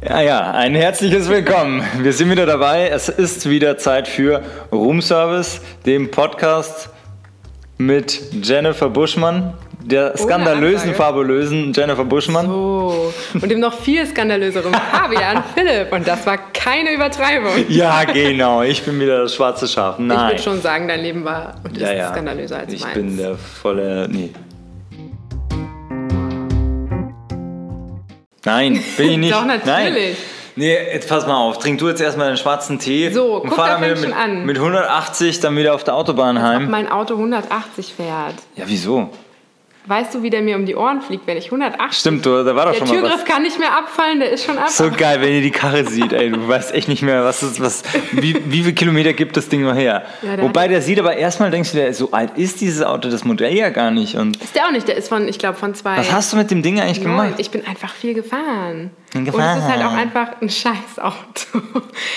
Ja, ja, ein herzliches Willkommen. Wir sind wieder dabei. Es ist wieder Zeit für Roomservice, dem Podcast mit Jennifer Buschmann, der skandalösen, fabulösen Jennifer Buschmann. So. Und dem noch viel skandalöseren Fabian Philipp. Und das war keine Übertreibung. Ja, genau. Ich bin wieder das schwarze Schaf. Nein. Ich würde schon sagen, dein Leben war und ist ja, ja. skandalöser als ich meins. bin der volle. Nee. Nein, bin ich nicht. Doch, natürlich. Nein. Nee, jetzt pass mal auf. Trink du jetzt erstmal den schwarzen Tee. So, und guck, fahr da dann mit, an. mit 180 dann wieder auf der Autobahn heim. Mein Auto 180 fährt. Ja, wieso? Weißt du, wie der mir um die Ohren fliegt, wenn ich 180 Stimmt, du, da war doch Der schon mal was. Türgriff kann nicht mehr abfallen, der ist schon ab. So geil, wenn ihr die Karre sieht, ey, du weißt echt nicht mehr, was ist, was, wie, wie viele Kilometer gibt das Ding noch her? Ja, der Wobei der sieht aber erstmal denkst du dir, so alt ist dieses Auto, das Modell ja gar nicht. Und Ist der auch nicht, der ist von, ich glaube, von zwei. was hast du mit dem Ding eigentlich Neun. gemacht? Ich bin einfach viel gefahren. Gefahren. Und es ist halt auch einfach ein scheiß Auto.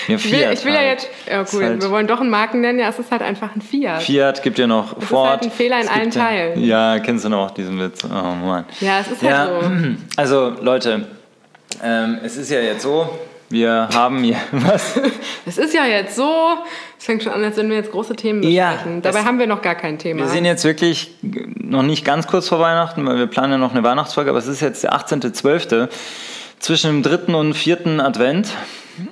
Ja, ich, will, Fiat ich will ja halt. jetzt, ja Ist cool, halt- wir wollen doch einen Marken nennen, ja, es ist halt einfach ein Fiat. Fiat gibt ja noch ist Ford. halt ein Fehler in es allen ja, Teilen. Ja, kennst du noch diesen Witz? Oh Mann. Ja, es ist halt Ja, so. also Leute, ähm, es ist ja jetzt so, wir haben hier, was? Es ist ja jetzt so, es fängt schon an, als wenn wir jetzt große Themen Ja, besprechen. Dabei es- haben wir noch gar kein Thema. Wir sind jetzt wirklich noch nicht ganz kurz vor Weihnachten, weil wir planen ja noch eine Weihnachtsfolge, aber es ist jetzt der 18.12. zwischen dem dritten und vierten Advent.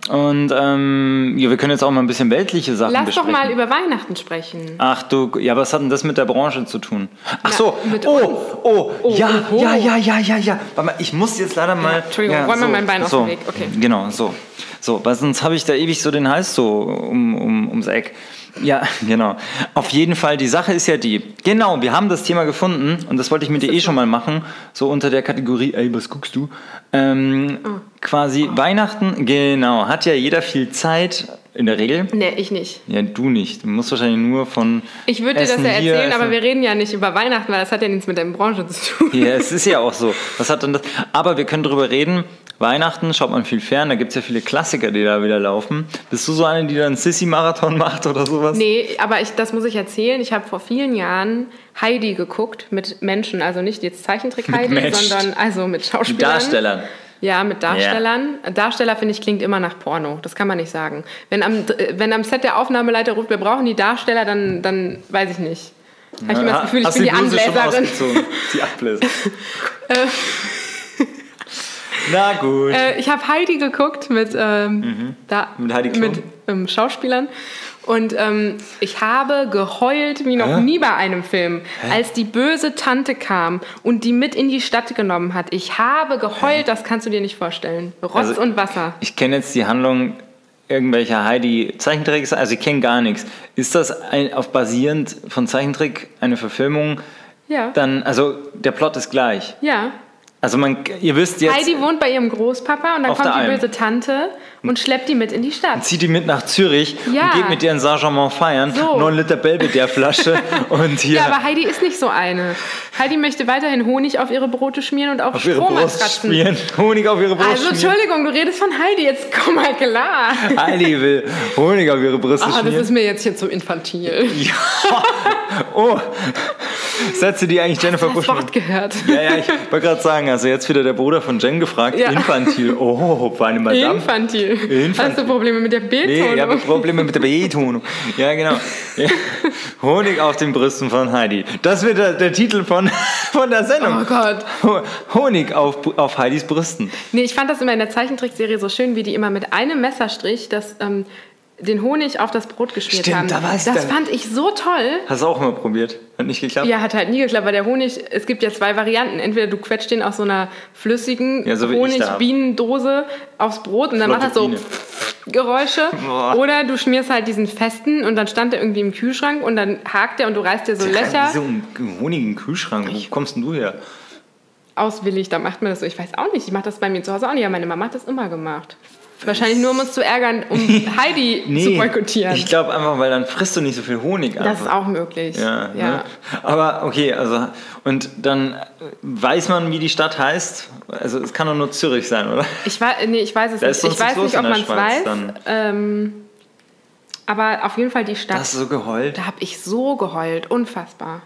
Und ähm, ja, wir können jetzt auch mal ein bisschen weltliche Sachen Lass doch besprechen. mal über Weihnachten sprechen. Ach du, ja, was hat denn das mit der Branche zu tun? Ach Na, so, mit oh, oh, Oh, ja, oh, oh. ja, ja, ja, ja, ja. Warte mal, ich muss jetzt leider mal. Entschuldigung, räum mal mein Bein so, dem Weg, okay. Genau, so. So, weil sonst habe ich da ewig so den Hals so um, um, ums Eck. Ja, genau. Auf jeden Fall, die Sache ist ja die. Genau, wir haben das Thema gefunden und das wollte ich mit dir eh schon mal machen. So unter der Kategorie, ey, was guckst du? Ähm, Oh. Quasi Weihnachten, genau, hat ja jeder viel Zeit, in der Regel. Nee, ich nicht. Ja, du nicht. Du musst wahrscheinlich nur von. Ich würde dir das ja erzählen, aber Essen- wir reden ja nicht über Weihnachten, weil das hat ja nichts mit der Branche zu tun. Ja, es ist ja auch so. Was hat denn das? Aber wir können darüber reden. Weihnachten schaut man viel fern, da gibt es ja viele Klassiker, die da wieder laufen. Bist du so eine, die dann Sissy-Marathon macht oder sowas? Nee, aber ich, das muss ich erzählen. Ich habe vor vielen Jahren Heidi geguckt mit Menschen, also nicht jetzt Zeichentrick-Heidi, Menschen. sondern also mit Schauspielern. Mit Darstellern. Ja, mit Darstellern. Darsteller, finde ich, klingt immer nach Porno. Das kann man nicht sagen. Wenn am, wenn am Set der Aufnahmeleiter ruft, wir brauchen die Darsteller, dann, dann weiß ich nicht. Habe ich immer das Gefühl, ich Hast bin die schon Anbläserin. Die Abbläser. Na gut. Äh, ich habe Heidi geguckt mit, ähm, da, Mhm. Mit Heidi mit ähm, Schauspielern. Und ähm, ich habe geheult wie noch Hä? nie bei einem Film, als die böse Tante kam und die mit in die Stadt genommen hat. Ich habe geheult, das kannst du dir nicht vorstellen. Rotz Also- und Wasser. Ich kenne jetzt die Handlung irgendwelcher Heidi-Zeichentricks, also ich kenne gar nichts. Ist das ein, auf basierend von Zeichentrick eine Verfilmung? Ja. Dann, also der Plot ist gleich. Ja. Also man, ihr wisst jetzt, Heidi wohnt bei ihrem Großpapa und dann kommt die Alm. böse Tante und schleppt die mit in die Stadt. zieht die mit nach Zürich Ja. und geht mit ihr in Saint-Germain feiern. So. 9 Liter Belvedere-Flasche und hier Ja, aber Heidi ist nicht so eine. Heidi möchte weiterhin Honig auf ihre Brote schmieren und auf, auf ihre Brust schmieren. Honig auf ihre Brust Also schmieren. Entschuldigung, du redest von Heidi, jetzt komm mal klar. Heidi will Honig auf ihre Brüste Ah, das schmieren. ist mir jetzt hier zu infantil. Ja. Oh, Sätze, die eigentlich Jennifer Das Buschmann... Wort gehört. Ja, ja, ich wollte gerade sagen, also jetzt wieder der Bruder von Jen gefragt, Ja. infantil. Oh, bei einem Madame. Infantil. Infantil. Hast du Probleme mit der Nee, Betonung? ich habe Probleme mit der Betonung. Ja, genau. Ja. Honig auf den Brüsten von Heidi. Das wird der, der Titel von, von der Sendung. Oh Gott. Ho- Honig auf, auf Heidis Brüsten. Nee, ich fand das immer in der Zeichentrickserie so schön, wie die immer mit einem Messerstrich das, ähm, den Honig auf das Brot geschmiert Stimmt, haben. da weiß das der- fand ich so toll. Hast du auch mal probiert? Hat nicht geklappt? Ja, hat halt nie geklappt, weil der Honig, es gibt ja zwei Varianten. Entweder du quetscht den aus so einer flüssigen Ja, so ich. Honigbienendose aufs Brot und dann macht Flotte das so Geräusche. Boah. Oder du schmierst halt diesen festen und dann stand der irgendwie im Kühlschrank und dann hakt der und du reißt dir so Löcher So einen Honig im Kühlschrank. Wo kommst denn du her? auswillig. Da macht man das so. Ich weiß auch nicht. Ich mache das bei mir zu Hause auch nicht. Ja, meine Mama hat das immer gemacht. Wahrscheinlich nur, um uns zu ärgern, um Heidi zu boykottieren. Ich glaube einfach, weil dann frisst du nicht so viel Honig das einfach. ist auch möglich. Ja, Ne? Aber okay, also und dann weiß man, wie die Stadt heißt. Also es kann doch nur Zürich sein, oder? Ich, wei- nee, ich weiß es Da nicht. Ich weiß nicht, ob man es weiß. Ähm, aber auf jeden Fall die Stadt. Hast du so geheult? da habe ich so geheult. Unfassbar.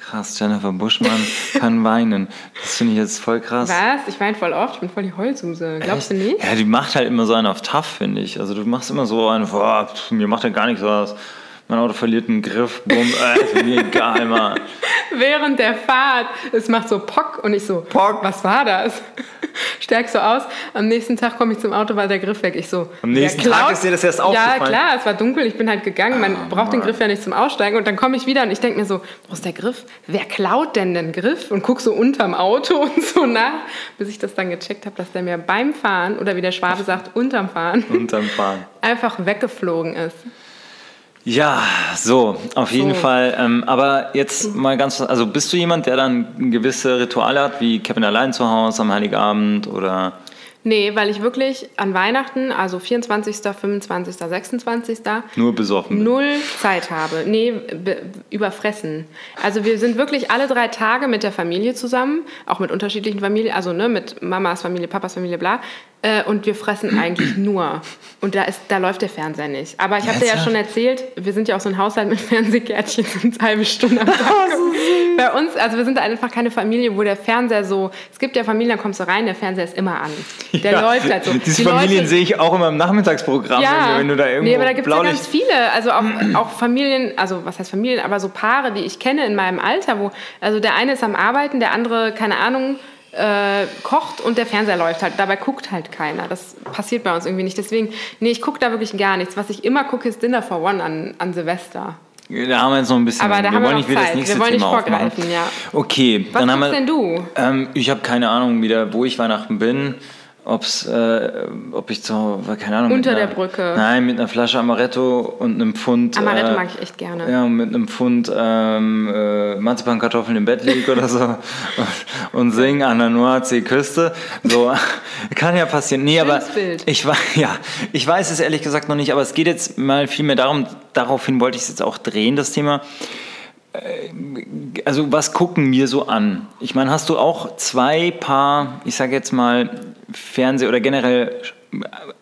Krass, Jennifer Buschmann kann weinen. Das finde ich jetzt voll krass. Was? Ich weine voll oft. Ich bin voll die Heulsuse. Glaubst Echt? du nicht? Ja, die macht halt immer so einen auf tough, finde ich. Also du machst immer so einen, boah, mir macht ja gar nichts aus. Mein Auto verliert einen Griff, bumm, äh, ist mir egal, Mann. Während der Fahrt, es macht so Pock und ich so, Pock, was war das? Stärk so aus. Am nächsten Tag komme ich zum Auto, war der Griff weg. Ich so, Am nächsten Tag ist dir das erst aufgefallen? Ja, klar, es war dunkel, ich bin halt gegangen. Man oh, braucht Mann. den Griff ja nicht zum Aussteigen. Und dann komme ich wieder und ich denke mir so, wo ist der Griff? Wer klaut denn den Griff? Und gucke so unterm Auto und so nach, bis ich das dann gecheckt habe, dass der mir beim Fahren, oder wie der Schwabe sagt, unterm Fahren, unterm Fahren. einfach weggeflogen ist. Ja, so, auf jeden so. Fall. Ähm, aber jetzt mal ganz, also bist du jemand, der dann gewisse Rituale hat, wie Kevin allein zu Hause am Heiligabend oder? Nee, weil ich wirklich an Weihnachten, also 24., 25., 26. Nur besoffen. Bin. Null Zeit habe. Nee, überfressen. Also wir sind wirklich alle drei Tage mit der Familie zusammen, auch mit unterschiedlichen Familien, also ne, mit Mamas Familie, Papas Familie, bla. Äh, und wir fressen eigentlich nur. Und da, ist, da läuft der Fernseher nicht. Aber ich habe dir ja schon erzählt, wir sind ja auch so ein Haushalt mit Fernsehgärtchen, sind eine halbe Stunde am Tag. Bei uns, also wir sind einfach keine Familie, wo der Fernseher so, es gibt ja Familien, da kommst du rein, der Fernseher ist immer an. Der ja, läuft halt so. Diese Die Familien Leute, sehe ich auch immer im Nachmittagsprogramm, ja, wenn, du da irgendwo Nee, aber da gibt es ja ganz viele, also auch, auch Familien, also was heißt Familien, aber so Paare, die ich kenne in meinem Alter, wo, also der eine ist am Arbeiten, der andere, keine Ahnung, äh, kocht und der Fernseher läuft halt. Dabei guckt halt keiner. Das passiert bei uns irgendwie nicht. Deswegen, nee, ich gucke da wirklich gar nichts. Was ich immer gucke, ist Dinner for One an, an Silvester. Da haben wir jetzt noch ein bisschen. Aber da wir haben wollen wir noch Zeit. wir wollen nicht Thema vorgreifen, ja. Okay, Was dann haben wir. denn du? Ähm, ich habe keine Ahnung wieder, wo ich Weihnachten bin ob's, äh, ob ich so, keine Ahnung. Unter einer, der Brücke. Nein, mit einer Flasche Amaretto und einem Pfund. Amaretto äh, mag ich echt gerne. Ja, mit einem Pfund ähm, äh, Marzipankartoffeln im Bett liege oder so und, und singen an der Nordseeküste. So, kann ja passieren. Nee, Schönes aber Bild. Ich, ja, ich weiß es ehrlich gesagt noch nicht, aber es geht jetzt mal viel mehr darum, daraufhin wollte ich es jetzt auch drehen, das Thema also was gucken wir so an? Ich meine, hast du auch zwei Paar, ich sage jetzt mal, Fernseh- oder generell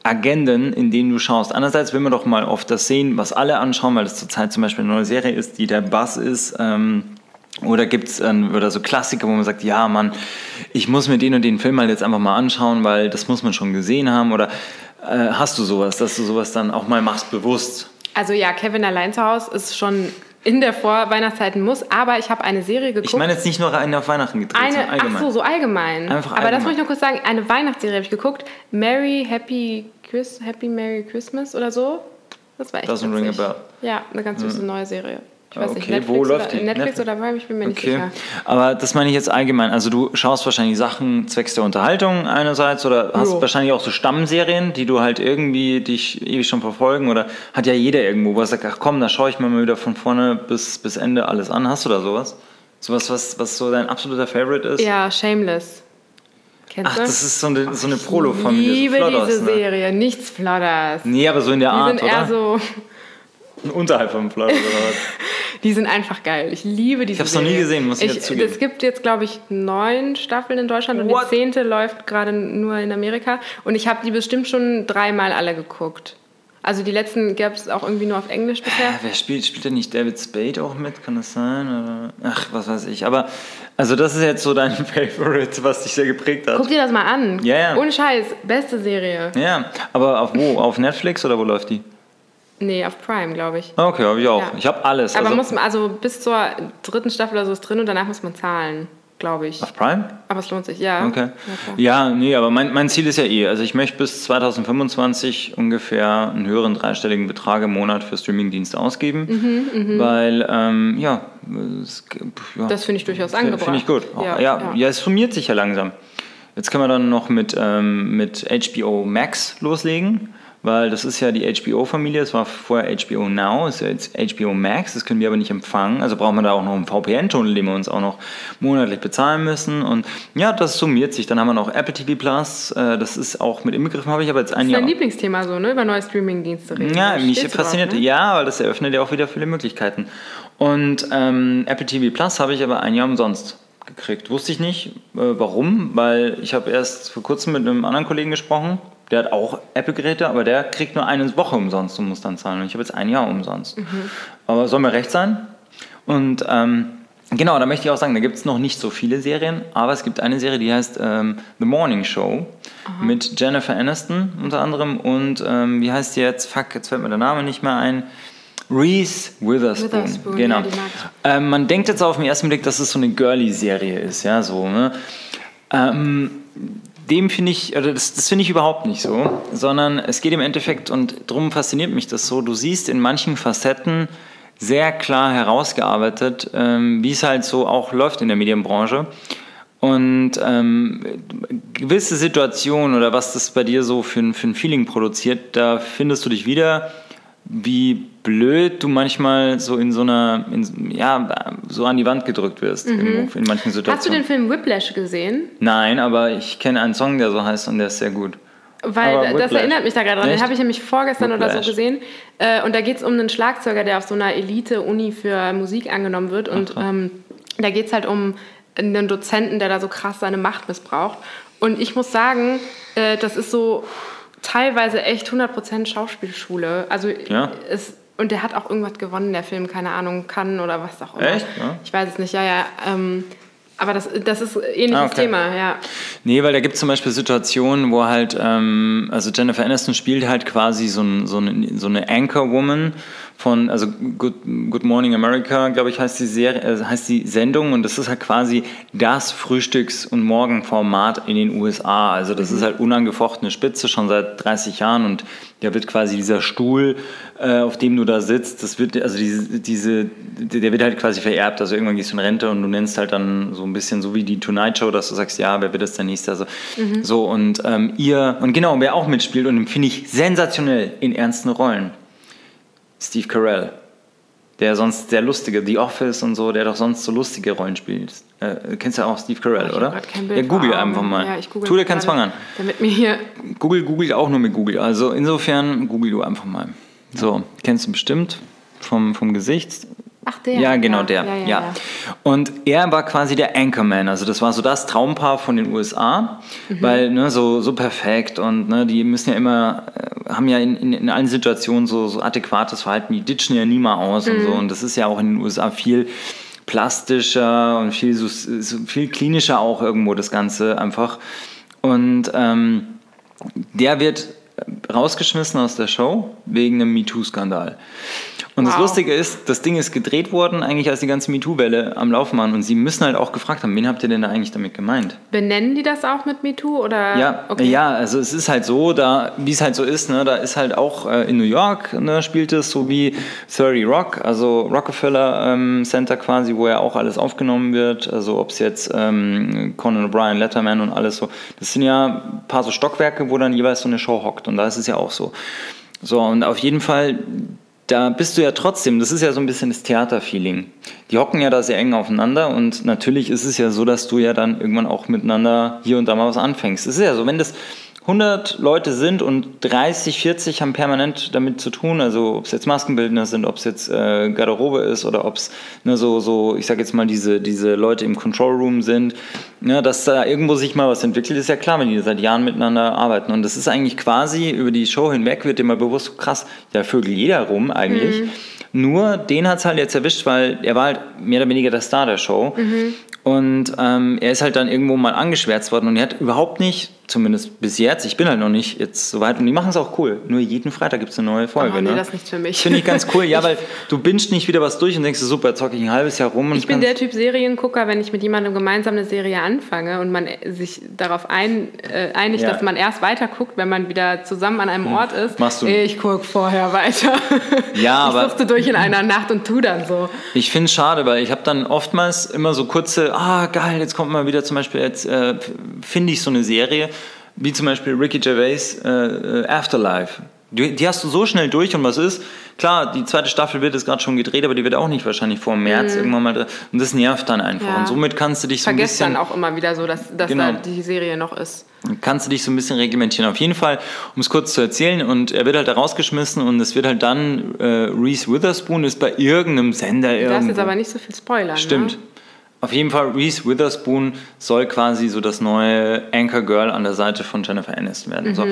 Agenden, in denen du schaust. Andererseits will man doch mal oft das sehen, was alle anschauen, weil es zurzeit zum Beispiel eine neue Serie ist, die der Bass ist. Ähm, oder gibt es ähm, so Klassiker, wo man sagt, ja, Mann, ich muss mir den und den Film mal jetzt einfach mal anschauen, weil das muss man schon gesehen haben. Oder äh, hast du sowas, dass du sowas dann auch mal machst, bewusst? Also ja, Kevin allein zu Hause ist schon in der Vorweihnachtszeit muss, aber ich habe eine Serie geguckt. Ich meine jetzt nicht nur eine auf Weihnachten gedreht, eine, allgemein. Ach so, so allgemein. Einfach aber allgemein. das muss ich nur kurz sagen, eine Weihnachtsserie habe ich geguckt. Merry Happy Chris, Happy Merry Christmas oder so. Das war echt Doesn't ring a bell. Ja, eine ganz süße hm. neue Serie. Ich weiß okay, nicht, Netflix wo läuft die? Netflix, oder Prime, ich bin mir nicht okay. sicher. Aber das meine ich jetzt allgemein. Also du schaust wahrscheinlich Sachen zwecks der Unterhaltung einerseits oder hast jo. wahrscheinlich auch so Stammserien, die du halt irgendwie dich ewig schon verfolgen oder hat ja jeder irgendwo, wo er sagt, ach komm, da schaue ich mir mal wieder von vorne bis, bis Ende alles an. Hast du da sowas? Sowas, was, was so dein absoluter Favorite ist? Ja, Shameless. Kennst Ach, du? das ist so eine, so eine Prolo-Familie. Ich liebe so diese ne? Serie, nichts Flodders. Nee, aber so in der Die Art, sind eher oder? so Unterhalb vom Flodders oder was? Die sind einfach geil. Ich liebe diese Ich habe es noch nie gesehen, muss ich, ich jetzt zugeben. Es gibt jetzt, glaube ich, neun Staffeln in Deutschland und What? die zehnte läuft gerade nur in Amerika. Und ich habe die bestimmt schon dreimal alle geguckt. Also die letzten gab es auch irgendwie nur auf Englisch bisher. Wer spielt? Spielt denn nicht David Spade auch mit? Kann das sein? Oder? Ach, was weiß ich. Aber also das ist jetzt so dein Favorite, was dich sehr geprägt hat. Guck dir das mal an. Ja, yeah. Ohne Scheiß, beste Serie. Ja, aber auf wo? Auf Netflix oder wo läuft die? Nee, auf Prime, glaube ich. Okay, habe ich auch. Ja. Ich habe alles. Aber also, muss man, also bis zur dritten Staffel oder so ist drin und danach muss man zahlen, glaube ich. Auf Prime? Aber es lohnt sich, ja. Okay. Ja, ja nee, aber mein, mein Ziel ist ja eh, also ich möchte bis 2025 ungefähr einen höheren dreistelligen Betrag im Monat für Streamingdienste ausgeben, mhm, mh. weil, ähm, ja, es, ja, Das finde ich durchaus angebracht. Finde ich gut. Ja, ja, ja. ja, es summiert sich ja langsam. Jetzt können wir dann noch mit, ähm, mit HBO Max loslegen weil das ist ja die HBO-Familie, das war vorher HBO Now, ist ja jetzt HBO Max, das können wir aber nicht empfangen, also brauchen wir da auch noch einen VPN-Tunnel, den wir uns auch noch monatlich bezahlen müssen und ja, das summiert sich. Dann haben wir noch Apple TV Plus, äh, das ist auch mit inbegriffen, habe ich aber jetzt ein Jahr... Das ist dein Lieblingsthema so, ne, über neue Streaming-Dienste reden. Ja, mich fasziniert, drauf, ne? ja, weil das eröffnet ja auch wieder viele Möglichkeiten. Und ähm, Apple TV Plus habe ich aber ein Jahr umsonst gekriegt. Wusste ich nicht, äh, warum, weil ich habe erst vor kurzem mit einem anderen Kollegen gesprochen, der hat auch Apple-Geräte, aber der kriegt nur eine Woche umsonst und muss dann zahlen. Und ich habe jetzt ein Jahr umsonst. Mhm. Aber soll mir recht sein. Und ähm, Genau, da möchte ich auch sagen, da gibt es noch nicht so viele Serien, aber es gibt eine Serie, die heißt ähm, The Morning Show mit Jennifer Aniston unter anderem und ähm, wie heißt die jetzt? Fuck, jetzt fällt mir der Name nicht mehr ein. Reese Witherspoon. Witherspoon, genau. ja, ähm, man denkt jetzt auf den ersten Blick, dass es so eine Girly-Serie ist, ja, so, ne? Ähm, dem finde ich, oder das, das finde ich überhaupt nicht so, sondern es geht im Endeffekt, und darum fasziniert mich das so, du siehst in manchen Facetten sehr klar herausgearbeitet, ähm, wie es halt so auch läuft in der Medienbranche. Und ähm, gewisse Situationen oder was das bei dir so für, für ein Feeling produziert, da findest du dich wieder, wie blöd du manchmal so in so einer, in, ja, so an die Wand gedrückt wirst irgendwo in manchen Situationen. Hast du den Film Whiplash gesehen? Nein, aber ich kenne einen Song, der so heißt und der ist sehr gut. Weil Aber das Whiplash. erinnert mich da gerade dran. Den habe ich nämlich vorgestern oder Whiplash. so gesehen. Äh, und da geht es um einen Schlagzeuger, der auf so einer Elite-Uni für Musik angenommen wird. Und ähm, da geht es halt um einen Dozenten, der da so krass seine Macht missbraucht. Und ich muss sagen, äh, das ist so teilweise echt 100% Schauspielschule. Also Ja. es, und der hat auch irgendwas gewonnen, der Film, keine Ahnung, kann oder was auch immer. Echt? Ja. Ich weiß es nicht, ja, ja. Ähm, aber das, das ist ein ähnliches Ah, okay. Thema, ja. Nee, weil da gibt es zum Beispiel Situationen, wo halt, ähm, also Jennifer Aniston spielt halt quasi so, ein, so eine, so eine Anchor-Woman von, also Good, Good Morning America, glaube ich, heißt die, Serie, äh, heißt die Sendung und das ist halt quasi das Frühstücks- und Morgenformat in den USA. Also das ist halt unangefochtene Spitze schon seit 30 Jahren und da wird quasi dieser Stuhl, äh, auf dem du da sitzt, das wird, also diese, diese, der wird halt quasi vererbt. Also irgendwann gehst du in Rente und du nennst halt dann so ein bisschen so wie die Tonight Show, dass du sagst, ja, wer wird das der nächste? Also so und ähm, ihr und genau, wer auch mitspielt und den finde ich sensationell in ernsten Rollen. Steve Carell. Der sonst der lustige, The Office und so, der doch sonst so lustige Rollen spielt. Äh, kennst du auch Steve Carell, hab oder? kein Bild ja, google einfach mal. Ja, ich google tu dir keinen Zwang an. Damit mir hier Google googelt auch nur mit Google. Also insofern google du einfach mal. So, kennst du bestimmt vom, vom Gesicht. Ach, der. Ja, genau Ja, der. ja, Ja, ja. Und er war quasi der Anchorman. Also das war so das Traumpaar von den USA, Mhm. weil ne, so, so perfekt und ne, die müssen ja immer, äh, haben ja in, in, in allen Situationen so, so adäquates Verhalten. Die ditchen ja nie mal aus und so. Mhm. Und das ist ja auch in den USA viel plastischer und viel, so viel klinischer auch irgendwo das Ganze einfach. Und ähm, der wird rausgeschmissen aus der Show wegen einem MeToo-Skandal. Und das Wow. Lustige ist, das Ding ist gedreht worden, eigentlich als die ganze MeToo-Welle am Laufen war. Und sie müssen halt auch gefragt haben, wen habt ihr denn da eigentlich damit gemeint? Benennen die das auch mit MeToo? Oder? Ja, okay. ja, also es ist halt so, da, wie es halt so ist, ne, da ist halt auch äh, in New York, ne, spielt es so wie 30 Rock, also Rockefeller ähm, Center quasi, wo ja auch alles aufgenommen wird, also ob es jetzt ähm, Conan O'Brien, Letterman und alles so, das sind ja ein paar so Stockwerke, wo dann jeweils so eine Show hockt und da ist es ja auch so. So, und auf jeden Fall, da bist du ja trotzdem, das ist ja so ein bisschen das Theaterfeeling. Die hocken ja da sehr eng aufeinander und natürlich ist es ja so, dass du ja dann irgendwann auch miteinander hier und da mal was anfängst. Es ist ja so, wenn das 100 Leute sind und 30, 40 haben permanent damit zu tun, also ob es jetzt Maskenbildner sind, ob es jetzt äh, Garderobe ist oder ob es ne, so, so, ich sag jetzt mal, diese, diese Leute im Control Room sind, ne, dass da irgendwo sich mal was entwickelt, ist ja klar, wenn die seit Jahren miteinander arbeiten. Und das ist eigentlich quasi über die Show hinweg, wird dir mal bewusst, krass, da vögel jeder rum eigentlich. Nur den hat es halt jetzt erwischt, weil er war halt mehr oder weniger der Star der Show. Und ähm, er ist halt dann irgendwo mal angeschwärzt worden und er hat überhaupt nicht, zumindest bis jetzt, ich bin halt noch nicht jetzt so weit und die machen es auch cool. Nur jeden Freitag gibt es eine neue Folge. Oh, nee, ne? das ist nichts für mich. Finde ich ganz cool, ja, weil du bingst nicht wieder was durch und denkst, super, zocke ich ein halbes Jahr rum. Und Ich bin der Typ Seriengucker, wenn ich mit jemandem gemeinsam eine Serie anfange und man sich darauf ein, äh, einigt, Ja. dass man erst weiter guckt, wenn man wieder zusammen an einem Ort ist. Machst du- Ich gucke vorher weiter. Ja, ich aber- suchte durch in einer Nacht und tu dann so. Ich finde es schade, weil ich habe dann oftmals immer so kurze, ah geil, jetzt kommt mal wieder zum Beispiel, jetzt äh, finde ich so eine Serie, wie zum Beispiel Ricky Gervais äh, äh, Afterlife. Die, die hast du so schnell durch und was ist? Klar, die zweite Staffel wird jetzt gerade schon gedreht, aber die wird auch nicht wahrscheinlich vor März irgendwann mal. drin. Und das nervt dann einfach. Mhm. Ja. Und somit kannst du dich so ein bisschen dann auch immer wieder so, dass, dass Genau. da die Serie noch ist. kannst du dich so ein bisschen reglementieren. Auf jeden Fall, um es kurz zu erzählen, und er wird halt da rausgeschmissen und es wird halt dann, äh, Reese Witherspoon ist bei irgendeinem Sender Du darfst jetzt aber nicht so viel spoilern. Stimmt. Ne? Auf jeden Fall, Reese Witherspoon soll quasi so das neue Anchor Girl an der Seite von Jennifer Aniston werden. So.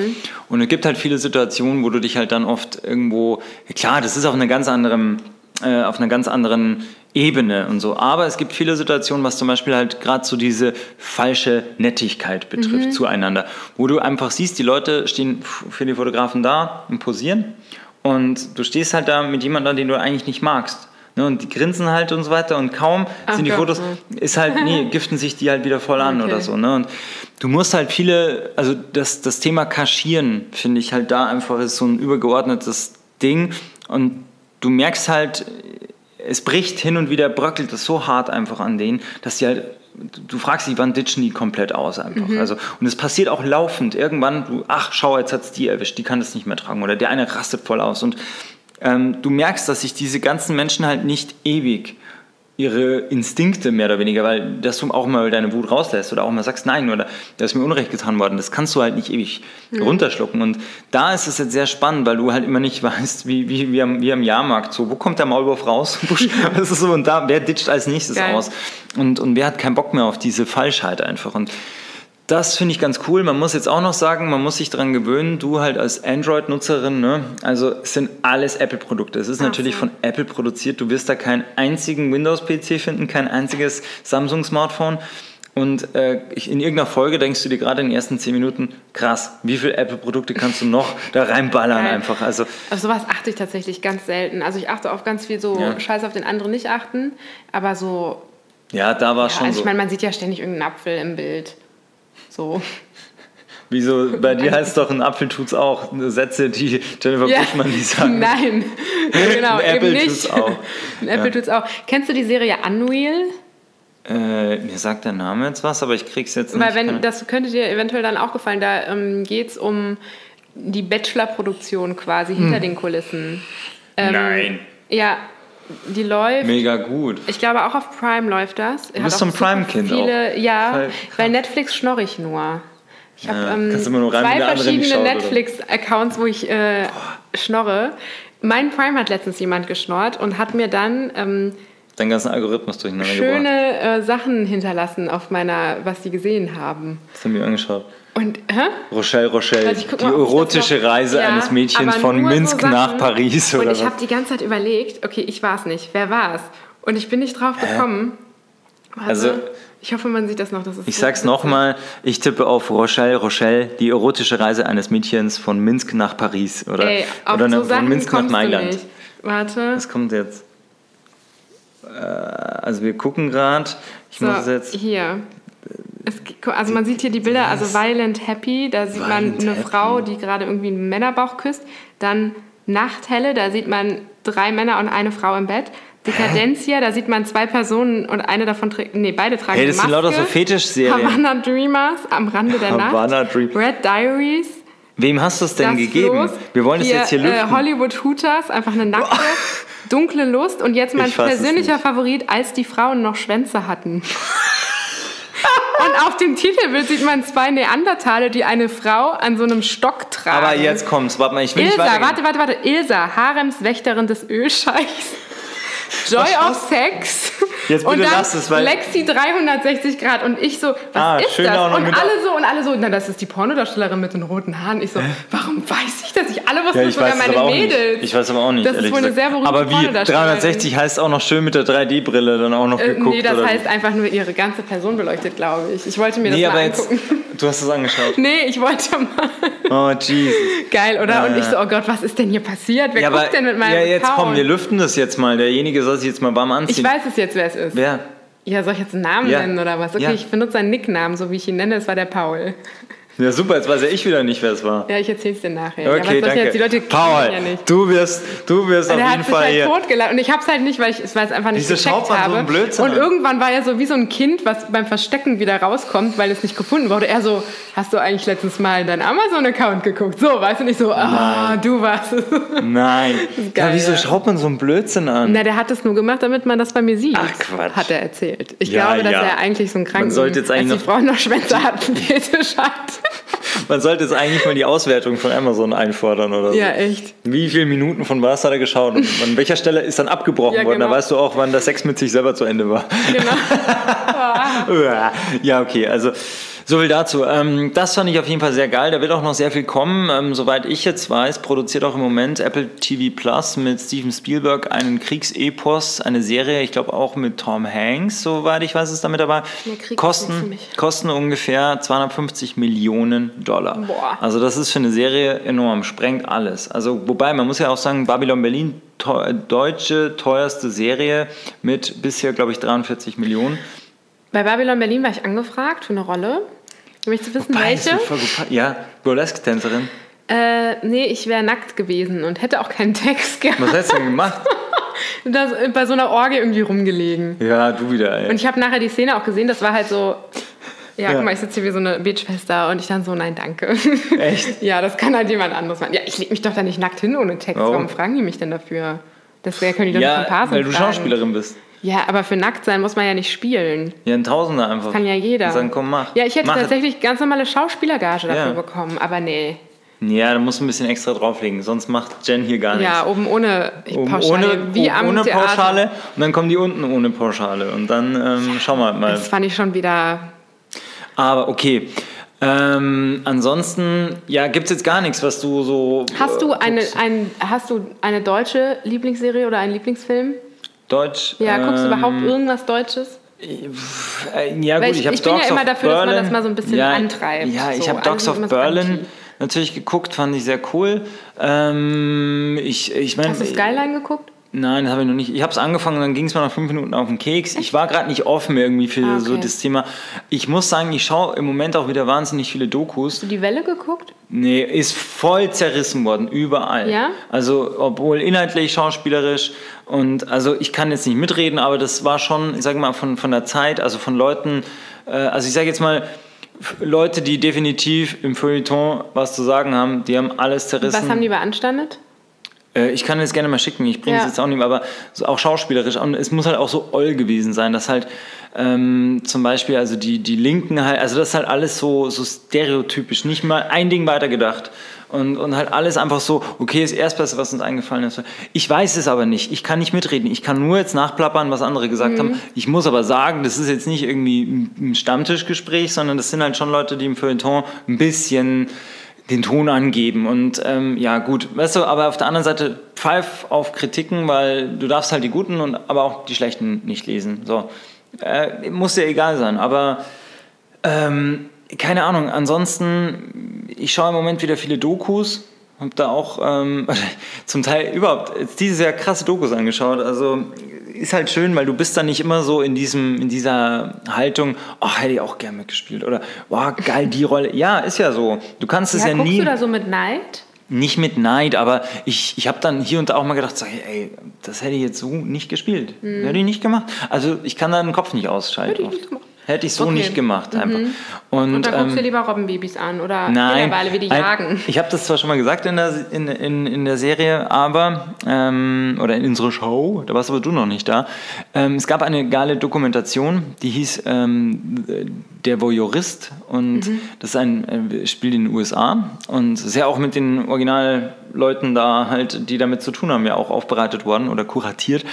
Und es gibt halt viele Situationen, wo du dich halt dann oft irgendwo, klar, das ist auf einer ganz anderen, äh, auf einer ganz anderen Ebene und so. Aber es gibt viele Situationen, was zum Beispiel halt gerade so diese falsche Nettigkeit betrifft zueinander, wo du einfach siehst, die Leute stehen für die Fotografen da und posieren und du stehst halt da mit jemandem, den du eigentlich nicht magst. Ne, und die grinsen halt und so weiter und kaum Ach sind die Gott, Fotos, ja. ist halt, nee, giften sich die halt wieder voll an Okay. oder so. Ne? Und du musst halt viele, also das, das Thema Kaschieren finde ich halt da einfach ist so ein übergeordnetes Ding und du merkst halt, es bricht hin und wieder, bröckelt es so hart einfach an denen, dass die halt, du fragst dich, wann ditchen die komplett aus einfach. Mhm. Also, und es passiert auch laufend. Irgendwann, du, ach, schau, jetzt hat es die erwischt, die kann das nicht mehr tragen. Oder der eine rastet voll aus. Und ähm, du merkst, dass sich diese ganzen Menschen halt nicht ewig ihre Instinkte mehr oder weniger, weil dass du auch mal deine Wut rauslässt oder auch mal sagst, nein, oder da ist mir Unrecht getan worden, das kannst du halt nicht ewig runterschlucken. Und da ist es jetzt sehr spannend, weil du halt immer nicht weißt, wie, wie, wie, am, wie am Jahrmarkt, so, wo kommt der Maulwurf raus? das ist so, und da, wer ditcht als nächstes Geil. aus? Und, und wer hat keinen Bock mehr auf diese Falschheit einfach? Und das finde ich ganz cool. Man muss jetzt auch noch sagen, man muss sich daran gewöhnen, du halt als Android-Nutzerin, ne? also es sind alles Apple-Produkte. Es ist Ach natürlich so. von Apple produziert. Du wirst da keinen einzigen Windows-PC finden, kein einziges Samsung-Smartphone. Und äh, ich- in irgendeiner Folge denkst du dir gerade in den ersten zehn Minuten, krass, wie viele Apple-Produkte kannst du noch da reinballern Geil. einfach. Also Auf sowas achte ich tatsächlich ganz selten. Also ich achte auf ganz viel so Ja. Scheiß auf den anderen nicht achten, aber so, ja, da war ja, schon also so. ich meine, man sieht ja ständig irgendeinen Apfel im Bild. So. Wieso, bei dir heißt doch ein Apfel tut's auch. Sätze, die Jennifer Ja. Buschmann, die sagen. Nein, genau, Ein Apple eben nicht. tut's auch. Ein Apple Ja. tut's auch. Kennst du die Serie Unreal? Äh, mir sagt der Name jetzt was, aber ich krieg's jetzt nicht. Weil wenn, das könnte dir eventuell dann auch gefallen, da ähm, geht es um die Bachelor-Produktion quasi hinter den Kulissen. Ähm, Hm. Nein. Ja, die läuft. Mega gut. Ich glaube auch auf Prime läuft das. Du bist so ein Prime-Kind auch. ja, Voll bei Netflix schnorre ich nur. Ich habe Ja, ähm, zwei verschiedene? Netflix-Accounts, wo ich äh, schnorre. Mein Prime hat letztens jemand geschnorrt und hat mir dann ähm, Deinen ganzen Algorithmus durcheinander schöne äh, Sachen hinterlassen auf meiner, was die gesehen haben. Das haben wir angeschaut. Und, hä? Rochelle, Rochelle, ich guck die mal, ich erotische Reise Ja, eines Mädchens von so Minsk Sachen. nach Paris Und oder ich was? habe die ganze Zeit überlegt, okay, ich war es nicht. Wer war es? Und ich bin nicht drauf gekommen. Warte, Also- ich hoffe, man sieht das noch. Das ist Ich so sag's nochmal, ich tippe auf Rochelle, Rochelle, die erotische Reise eines Mädchens von Minsk nach Paris. Oder, Ey, oder so ne, von Minsk nach Mailand. Warte. Was kommt jetzt? Äh, also wir gucken gerade. Ich So, muss jetzt. hier. Es, also man sieht hier die Bilder, also Violent Happy, da sieht man Violent eine Happy. Frau, die gerade irgendwie einen Männerbauch küsst. Dann Nachthelle, da sieht man drei Männer und eine Frau im Bett. Dekadenzia, da sieht man zwei Personen und eine davon trägt, nee, beide tragen Hey, das sind lauter so Fetischserien. Havana Dreamers am Rande der Havana Nacht. Dream- Red Diaries. Wem hast du es denn gegeben? Floß. Wir wollen es jetzt hier Äh, lüften. Hollywood Hooters, einfach eine nackte, dunkle Lust. Und jetzt mein persönlicher. Favorit, als die Frauen noch Schwänze hatten. Und auf dem Titelbild sieht man zwei Neandertale, die eine Frau an so einem Stock tragen. Aber jetzt kommt's. Warte mal, ich will Ilsa, nicht weitergehen. warte, warte, warte. Ilsa, Haremswächterin des Ölscheichs. Joy of Sex. Jetzt bitte und dann lass es, weil- Lexi 360 Grad und ich so, was Ah, ist schön das? Und alle so und alle so, na das ist die Pornodarstellerin mit den roten Haaren. Ich so, warum weiß ich das? Ich alle wussten Ja, ich sogar meine Mädels. nicht. Ich weiß aber auch nicht, Das ist wohl eine sehr berühmte Aber wie, Pornodarstellerin. 360 heißt auch noch schön mit der 3D-Brille dann auch noch Äh, geguckt, nee, das heißt einfach nur ihre ganze Person beleuchtet, glaube ich. Ich wollte mir das Nee, mal aber jetzt, angucken. Du hast es angeschaut. Nee, ich wollte mal. Oh, Jesus. Geil, oder? Ja, und ich ja. so, oh Gott, was ist denn hier passiert? Wer Ja, guckt aber, denn mit meinem ja, jetzt Account? komm, wir lüften das jetzt mal. Derjenige soll sich jetzt mal warm Ich anziehen. weiß es jetzt, wer es ist. Wer? Ja, soll ich jetzt einen Namen Ja. nennen oder was? Okay, Ja. ich benutze einen Nicknamen, so wie ich ihn nenne. Es war der Paul. Ja, super, jetzt weiß ja ich wieder nicht, wer es war. Ja, ich erzähl's dir nachher. ja, Okay, ich danke. Die Leute Paul, ja nicht. du wirst, du wirst auf jeden hat Fall halt hier. totgelacht. Und ich hab's halt nicht, weil ich es einfach nicht Wieso gecheckt man so habe. einen Blödsinn und an? irgendwann war er so wie so ein Kind, was beim Verstecken wieder rauskommt, weil es nicht gefunden wurde. Er so, hast du eigentlich letztens mal in deinen Amazon-Account geguckt? So, weißt du nicht so, ah, du warst es. Nein. geil, ja, wieso ja. schaut man so einen Blödsinn an? Na, der hat es nur gemacht, damit man das bei mir sieht. Ach, Quatsch. Hat er erzählt. Ich Ja, glaube, dass ja. er eigentlich so einen Kranken, sollte jetzt eigentlich als die noch- Frauen noch Schwänze hatten, Fetisch hat. Man sollte jetzt eigentlich mal die Auswertung von Amazon einfordern oder so. Ja, echt. Wie viele Minuten von was hat er geschaut und an welcher Stelle ist dann abgebrochen Ja, worden? Da genau. weißt du auch, wann der Sex mit sich selber zu Ende war. Genau. ja, okay, also So viel dazu. Ähm, das fand ich auf jeden Fall sehr geil. Da wird auch noch sehr viel kommen. Ähm, soweit ich jetzt weiß, produziert auch im Moment Apple TV Plus mit Steven Spielberg einen Kriegsepos, eine Serie, ich glaube auch mit Tom Hanks, soweit ich weiß, ist damit dabei. Kosten, kosten ungefähr 250 Millionen Dollar. Boah. Also das ist für eine Serie enorm, sprengt alles. Also wobei, man muss ja auch sagen, Babylon Berlin, teuer, deutsche teuerste Serie mit bisher, glaube ich, 43 Millionen. Bei Babylon Berlin war ich angefragt für eine Rolle. Möchtest du wissen, Wobei, welche? Ja, Burlesque-Tänzerin. Äh, nee, ich wäre nackt gewesen und hätte auch keinen Text gehabt. Was hast du denn gemacht? das, bei so einer Orgie irgendwie rumgelegen. Ja, du wieder, ey. Und ich habe nachher die Szene auch gesehen, das war halt so. Ja, ja. guck mal, ich sitze hier wie so eine Beachfester und ich dann so, nein, danke. Echt? ja, das kann halt jemand anderes machen. Ja, ich lege mich doch da nicht nackt hin ohne Text. Warum, Warum fragen die mich denn dafür? Das können die doch ja, nicht Komparsen weil du fragen. Schauspielerin bist. Ja, aber für nackt sein muss man ja nicht spielen. Ja, ein Tausender einfach. Das kann ja jeder. Und sagen, komm, mach. Ja, ich hätte mach tatsächlich ganz normale Schauspielergage dafür ja. bekommen, aber nee. Ja, da musst du ein bisschen extra drauflegen, sonst macht Jen hier gar nichts. Ja, oben ohne Pauschale, ohne, wie am ohne Theater. Pauschale und dann kommen die unten ohne Pauschale und dann ähm, ja, schauen wir mal. Das fand ich schon wieder... Aber okay, ähm, ansonsten, ja, gibt es jetzt gar nichts, was du so... Hast du, äh, eine, ein, hast du eine deutsche Lieblingsserie oder einen Lieblingsfilm? Deutsch. Ja, guckst du überhaupt ähm, irgendwas Deutsches? Äh, ja, gut, ich, ich, ich bin ja immer dafür, Berlin. dass man das mal so ein bisschen ja, antreibt. Ja, ich so, habe Dogs of Berlin natürlich geguckt, fand ich sehr cool. Ähm, ich, ich mein, Hast du Skyline geguckt? Nein, das habe ich noch nicht. Ich habe es angefangen, dann ging es mir nach fünf Minuten auf den Keks. Ich war gerade nicht offen irgendwie für ah, okay. so das Thema. Ich muss sagen, ich schaue im Moment auch wieder wahnsinnig viele Dokus. Hast du die Welle geguckt? Nee, ist voll zerrissen worden, überall. Ja? Also, obwohl inhaltlich, schauspielerisch und also ich kann jetzt nicht mitreden, aber das war schon, ich sage mal, von, von der Zeit, also von Leuten, äh, also ich sage jetzt mal, Leute, die definitiv im Feuilleton was zu sagen haben, die haben alles zerrissen. Was haben die beanstandet? Äh, ich kann es gerne mal schicken, ich bringe es ja. jetzt auch nicht, aber so auch schauspielerisch. Und es muss halt auch so oll gewesen sein, dass halt ähm, zum Beispiel, also die, die Linken halt, also das ist halt alles so, so stereotypisch, nicht mal ein Ding weitergedacht. Und, und halt alles einfach so, okay, ist erst Erstbeste, was uns eingefallen ist. Ich weiß es aber nicht. Ich kann nicht mitreden. Ich kann nur jetzt nachplappern, was andere gesagt mhm. haben. Ich muss aber sagen, das ist jetzt nicht irgendwie ein Stammtischgespräch, sondern das sind halt schon Leute, die im Feuilleton ein bisschen den Ton angeben. Und ähm, ja, gut, weißt du, aber auf der anderen Seite pfeif auf Kritiken, weil du darfst halt die guten und aber auch die schlechten nicht lesen. So. Äh, muss dir egal sein. Aber ähm, keine Ahnung, ansonsten, ich schaue im Moment wieder viele Dokus. Hab da auch ähm, zum Teil überhaupt dieses Jahr krasse Dokus angeschaut. Also ist halt schön, weil du bist dann nicht immer so in, diesem, in dieser Haltung, oh, hätte ich auch gern mitgespielt oder oh, geil, die Rolle. Ja, ist ja so. Du kannst es ja, guckst nie. du da so mit Neid? Nicht mit Neid, aber ich, ich habe dann hier und da auch mal gedacht, so, ey, das hätte ich jetzt so nicht gespielt. Mhm. Hätte ich nicht gemacht. Also ich kann da den Kopf nicht ausschalten. Hätte ich nicht gemacht. Hätte ich so okay. nicht gemacht einfach. Mhm. Und, und dann guckst ähm, du lieber Robbenbabys an oder nein, wie die jagen. Ich habe das zwar schon mal gesagt in der, in, in, in der Serie, aber, ähm, oder in unserer Show, da warst aber du noch nicht da. Ähm, es gab eine geile Dokumentation, die hieß ähm, Der Voyeurist und mhm. das ist ein Spiel in den USA und ist ja auch mit den Originalleuten da halt, die damit zu tun haben, ja auch aufbereitet worden oder kuratiert.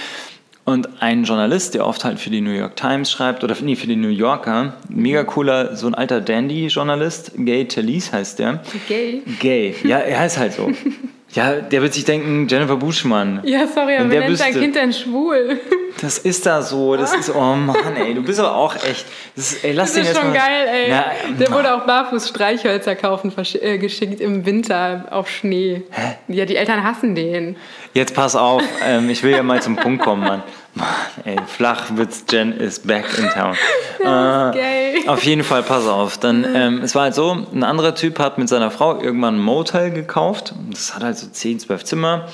Und ein Journalist, der oft halt für die New York Times schreibt, oder nee, für die New Yorker, mega cooler, so ein alter Dandy-Journalist, Gay Talese heißt der. Gay? Gay, ja, er heißt halt so. Ja, der wird sich denken, Jennifer Buschmann. Ja, sorry, aber nennt dein Kind denn schwul? Das ist da so, das ist, oh Mann, ey, du bist aber auch echt, das ist, ey, lass das den ist schon mal, geil, ey. Na, der wurde auch barfuß Streichhölzer kaufen, äh, geschickt im Winter auf Schnee. Hä? Ja, die Eltern hassen den. Jetzt pass auf, ähm, ich will ja mal zum Punkt kommen, Mann. Mann, ey, Flachwitz Jen is back in town. Äh, auf jeden Fall, pass auf. Dann, ähm, es war halt so, ein anderer Typ hat mit seiner Frau irgendwann ein Motel gekauft. Das hat halt so 10, 12 Zimmer.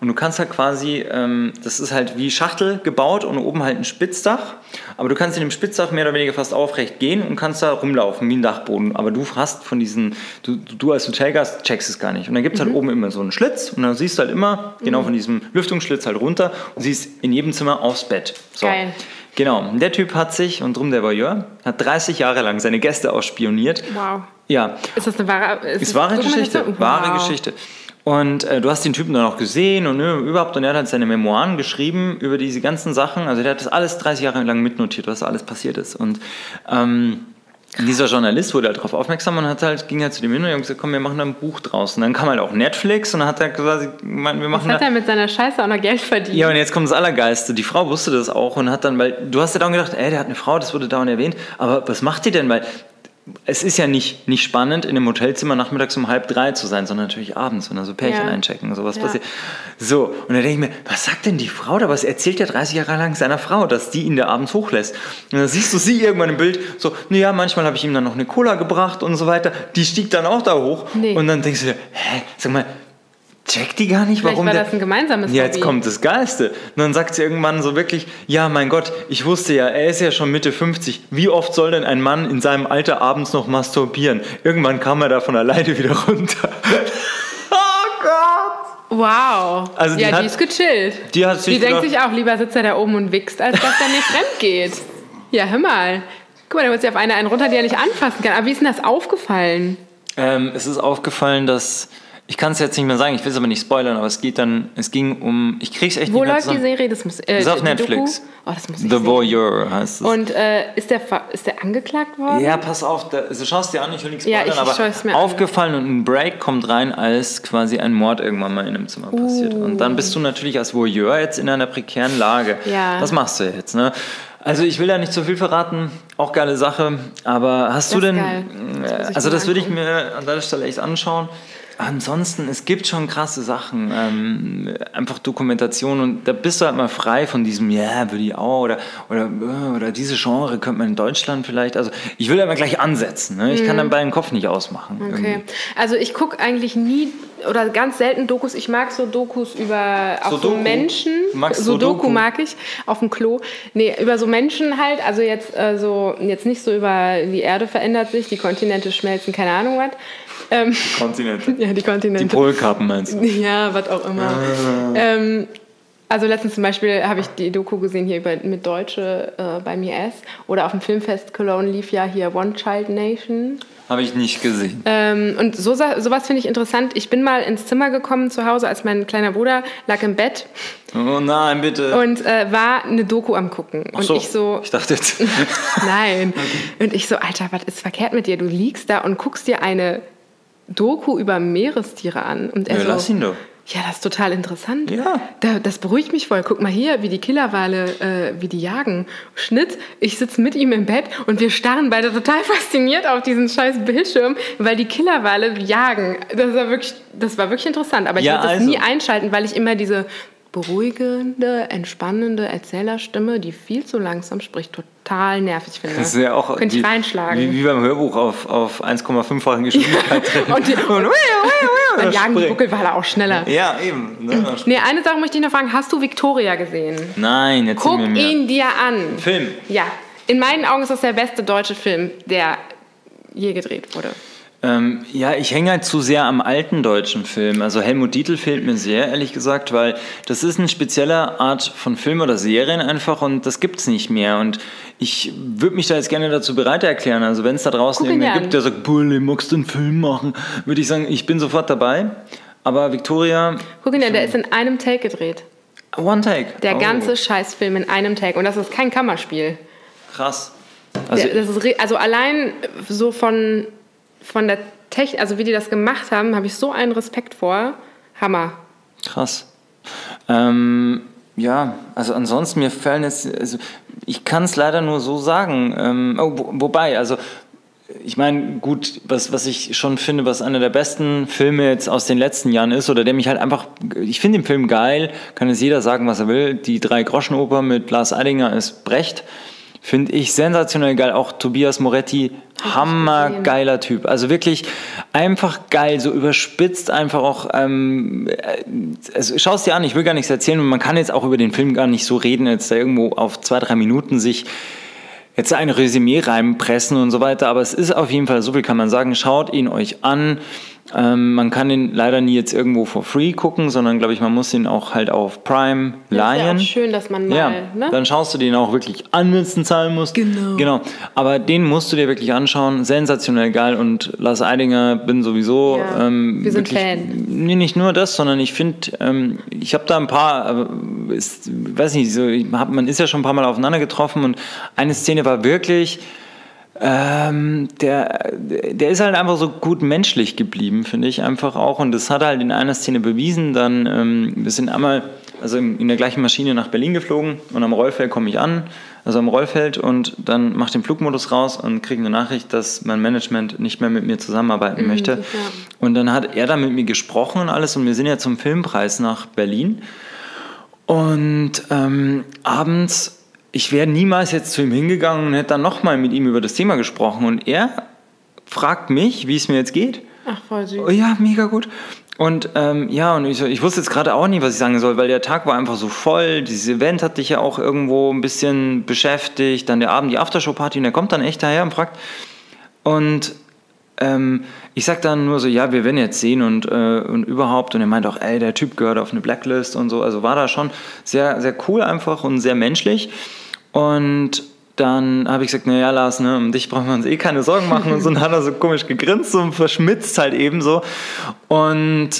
Und du kannst halt quasi, ähm, das ist halt wie Schachtel gebaut und oben halt ein Spitzdach. Aber du kannst in dem Spitzdach mehr oder weniger fast aufrecht gehen und kannst da rumlaufen wie ein Dachboden. Aber du hast von diesen, du, du als Hotelgast checkst es gar nicht. Und dann gibt es halt mhm. halt oben immer so einen Schlitz und dann siehst du halt immer genau mhm. von diesem Lüftungsschlitz halt runter und siehst in jedem Zimmer aufs Bett. So. Geil. Genau, der Typ hat sich, und drum der Voyeur, hat 30 Jahre lang seine Gäste ausspioniert. Wow. Ja. Ist das eine wahre, ist, ist wahre Geschichte? Wow. Wahre Geschichte. Und äh, du hast den Typen dann auch gesehen und ne, überhaupt, und er hat halt seine Memoiren geschrieben über diese ganzen Sachen. Also der hat das alles 30 Jahre lang mitnotiert, was alles passiert ist. Und ähm, dieser Journalist wurde halt darauf aufmerksam und hat halt, ging halt zu dem hin und hat gesagt, komm, wir machen da ein Buch draus. Und dann kam halt auch Netflix und dann hat er quasi, gemeint, wir machen Was hat da, er mit seiner Scheiße auch noch Geld verdient? ja, und jetzt kommt das Allergeiste. Die Frau wusste das auch und hat dann, weil du hast ja dann gedacht, ey, der hat eine Frau, das wurde dauernd erwähnt, aber was macht die denn? Weil es ist ja nicht, nicht spannend, in einem Hotelzimmer nachmittags um halb drei zu sein, sondern natürlich abends, wenn da so Pärchen Ja. einchecken und sowas Ja. passiert. So, und dann denke ich mir, was sagt denn die Frau da? Was erzählt der 30 Jahre lang seiner Frau, dass die ihn da abends hochlässt? Und dann siehst du sie irgendwann im Bild, so, naja, manchmal habe ich ihm dann noch eine Cola gebracht und so weiter. Die stieg dann auch da hoch. Nee. Und dann denkst du dir, hä, sag mal, checkt die gar nicht, Vielleicht warum war der... das ein gemeinsames Ja, jetzt Hobby. kommt das Geilste. Und dann sagt sie irgendwann so wirklich, ja, mein Gott, ich wusste ja, er ist ja schon Mitte 50. Wie oft soll denn ein Mann in seinem Alter abends noch masturbieren? Irgendwann kam er da von alleine wieder runter. oh Gott! Wow. Also die ja, hat- die ist gechillt. die hat sich Die denkt sich auch, lieber sitzt er da oben und wichst, als dass er nicht fremd geht. Ja, hör mal. Guck mal, da wird sich auf eine einen runter, die er nicht anfassen kann. Aber wie ist denn das aufgefallen? Ähm, es ist aufgefallen, dass... Ich kann es jetzt nicht mehr sagen, ich will es aber nicht spoilern, aber es geht dann, es ging um, ich krieg's echt Wo nicht mehr läuft die zusammen. Serie? Das muss, äh, Ist auf die Doku? Netflix. Oh, das muss ich The sehen. Voyeur heißt es. Und äh, ist, der, ist der angeklagt worden? Ja, pass auf, da, also schaust dir an, ich will nichts Ja, spoilern, ich- ich schau es mir aber an. aufgefallen und ein Break kommt rein, als quasi ein Mord irgendwann mal in einem Zimmer passiert. Und dann bist du natürlich als Voyeur jetzt in einer prekären Lage. Ja. Was machst du jetzt, ne? Also ich will da nicht zu viel verraten, auch geile Sache, aber hast du Das ist denn, ich also das würde ich mir an deiner Stelle echt anschauen. Ansonsten, es gibt schon krasse Sachen, ähm, einfach Dokumentation und da bist du halt mal frei von diesem, ja, würde ich auch oder, oder, äh, oder diese Genre könnte man in Deutschland vielleicht, also ich will da immer gleich ansetzen, ne? ich kann dann bei den Kopf nicht ausmachen. Mhm. Okay. irgendwie. Also ich gucke eigentlich nie oder ganz selten Dokus. Ich mag so Dokus über auch so Sudoku? Menschen. Du magst Sudoku Sudoku? mag ich auf dem Klo. Nee, über so Menschen halt. Also jetzt äh, so jetzt nicht so über die Erde verändert sich, die Kontinente schmelzen, keine Ahnung was. Ähm, Kontinente. ja, die Die Kontinente. Polkappen meinst du? Ja, was auch immer. Ah. Ähm, also letztens zum Beispiel habe ich die Doku gesehen hier über, mit Deutsche äh, beim IS. Oder auf dem Filmfest Cologne lief ja hier One Child Nation. Habe ich nicht gesehen. Ähm, und so, sowas finde ich interessant. Ich bin mal ins Zimmer gekommen zu Hause, als mein kleiner Bruder lag im Bett Oh nein, bitte. und äh, war eine Doku am gucken. Ach Und so, ich so, ich dachte jetzt, nein. Und ich so, Alter, was ist verkehrt mit dir? Du liegst da und guckst dir eine Doku über Meerestiere an. Und er ja, so, lass ihn doch. ja, das ist total interessant. Ja. Da, das beruhigt mich voll. Guck mal hier, wie die Killerwale, äh, wie die jagen. Schnitt, ich sitze mit ihm im Bett und wir starren beide total fasziniert auf diesen scheiß Bildschirm, weil die Killerwale jagen. Das war wirklich, das war wirklich interessant. Aber ich Ja, würde das also. nie einschalten, weil ich immer diese beruhigende, entspannende Erzählerstimme, die viel zu langsam spricht, total nervig finde. Das ist ja auch Könnte ich wie, reinschlagen. Wie, wie beim Hörbuch auf, auf 1,5-fachen Geschwindigkeit und die, und, dann jagen die. Buckelwale auch schneller. Ja, eben. Ne? Nee, eine Sache möchte ich noch fragen. Hast du Victoria gesehen? Nein, erzähl Guck mir mehr. ihn dir an. Film. Ja, in meinen Augen ist das der beste deutsche Film, der je gedreht wurde. Ähm, ja, ich hänge halt zu sehr am alten deutschen Film. Also Helmut Dietl fehlt mir sehr, ehrlich gesagt, weil das ist eine spezielle Art von Film oder Serien einfach und das gibt's nicht mehr. Und ich würde mich da jetzt gerne dazu bereit erklären. Also wenn es da draußen Guck irgendwen gibt, der sagt, Bulle, magst du einen Film machen? Würde ich sagen, ich bin sofort dabei. Aber Victoria, Guck ihn dir, der ist in einem Take gedreht. One Take. Der Oh, ganze Scheißfilm in einem Take. Und das ist kein Kammerspiel. Krass. Also, der, ist, also allein so von, von der Technik, also wie die das gemacht haben, habe ich so einen Respekt vor. Hammer. Krass. Ähm, ja, also ansonsten mir fallen jetzt, also ich kann es leider nur so sagen. Ähm, oh, wo, wobei, also ich meine, gut, was, was ich schon finde, was einer der besten Filme jetzt aus den letzten Jahren ist, oder der mich halt einfach, ich finde den Film geil, kann es jeder sagen, was er will. Die Drei-Groschen-Oper mit Lars Eidinger ist Brecht. Finde ich sensationell geil. Auch Tobias Moretti, hammergeiler Typ. Also wirklich einfach geil, so überspitzt einfach auch. Ähm, äh, also schau es dir an, ich will gar nichts erzählen man kann jetzt auch über den Film gar nicht so reden, jetzt da irgendwo auf zwei, drei Minuten sich jetzt ein Resümee reinpressen und so weiter, aber es ist auf jeden Fall, so viel kann man sagen, schaut ihn euch an. Ähm, man kann ihn leider nie jetzt irgendwo for free gucken, sondern glaube ich, man muss ihn auch halt auf Prime Das ist ja leihen. schön, dass man mal, Ja, ne? dann schaust du den auch wirklich an, wenn du zahlen musst. Genau. Genau. Aber den musst du dir wirklich anschauen. Sensationell geil. Und Lars Eidinger bin sowieso. Ja, ähm, wir sind wirklich, Fan. Nee, nicht nur das, sondern ich finde, ähm, ich habe da ein paar, aber ist, weiß nicht, so, ich hab, man ist ja schon ein paar Mal aufeinander getroffen und eine Szene war wirklich Ähm, der, der ist halt einfach so gut menschlich geblieben, finde ich einfach auch. Und das hat er halt in einer Szene bewiesen. Dann, ähm, wir sind einmal also in, in der gleichen Maschine nach Berlin geflogen und am Rollfeld komme ich an, also am Rollfeld und dann mache ich den Flugmodus raus und kriege eine Nachricht, dass mein Management nicht mehr mit mir zusammenarbeiten mhm, möchte. Ja. Und dann hat er da mit mir gesprochen und alles und wir sind ja zum Filmpreis nach Berlin. Und ähm, abends, ich wäre niemals jetzt zu ihm hingegangen und hätte dann nochmal mit ihm über das Thema gesprochen. Und er fragt mich, wie es mir jetzt geht. Ach, voll süß. Oh, ja, mega gut. Und ähm, ja, und ich, ich wusste jetzt gerade auch nicht, was ich sagen soll, weil der Tag war einfach so voll. Dieses Event hat dich ja auch irgendwo ein bisschen beschäftigt. Dann der Abend, die Aftershow-Party, und er kommt dann echt daher und fragt. Und ähm, ich sag dann nur so, ja, wir werden jetzt sehen und, äh, und überhaupt. Und er meint auch, ey, der Typ gehört auf eine Blacklist und so. Also war da schon sehr, sehr cool einfach und sehr menschlich. Und dann habe ich gesagt, naja, Lars, ne, um dich brauchen wir uns eh keine Sorgen machen. Und so und dann hat er so komisch gegrinst und verschmitzt halt eben so. Und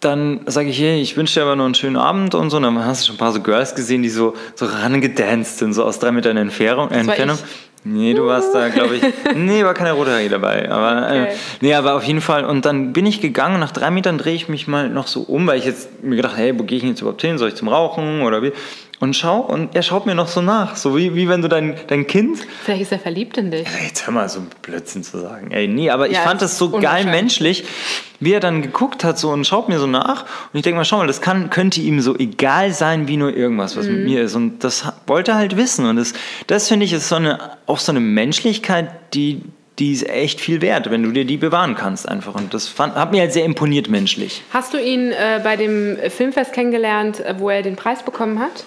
dann sage ich, hey, ich wünsche dir aber noch einen schönen Abend und so. Und dann hast du schon ein paar so Girls gesehen, die so, so rangedanced sind, so aus drei Metern Entfernung. Entfernung. Nee, du warst da, glaube ich. Nee, war keine rote Haare dabei. Aber, äh, okay. äh, nee, aber auf jeden Fall. Und dann bin ich gegangen. Nach drei Metern drehe ich mich mal noch so um, weil ich jetzt mir gedacht, hey, wo gehe ich jetzt überhaupt hin? Soll ich zum Rauchen oder wie? Und schau und er schaut mir noch so nach, so wie, wie wenn du dein, dein Kind. Vielleicht ist er verliebt in dich. Ja, jetzt hör mal so ein Blödsinn zu sagen. Ey, nee, aber ja, ich fand das so geil menschlich, wie er dann geguckt hat so und schaut mir so nach und ich denke mal, schau mal, das kann, könnte ihm so egal sein wie nur irgendwas, was mhm. mit mir ist und das wollte er halt wissen und das, das finde ich ist so eine, auch so eine Menschlichkeit, die die ist echt viel wert, wenn du dir die bewahren kannst einfach. Und das fand, hat mir halt sehr imponiert menschlich. Hast du ihn äh, bei dem Filmfest kennengelernt, äh, wo er den Preis bekommen hat?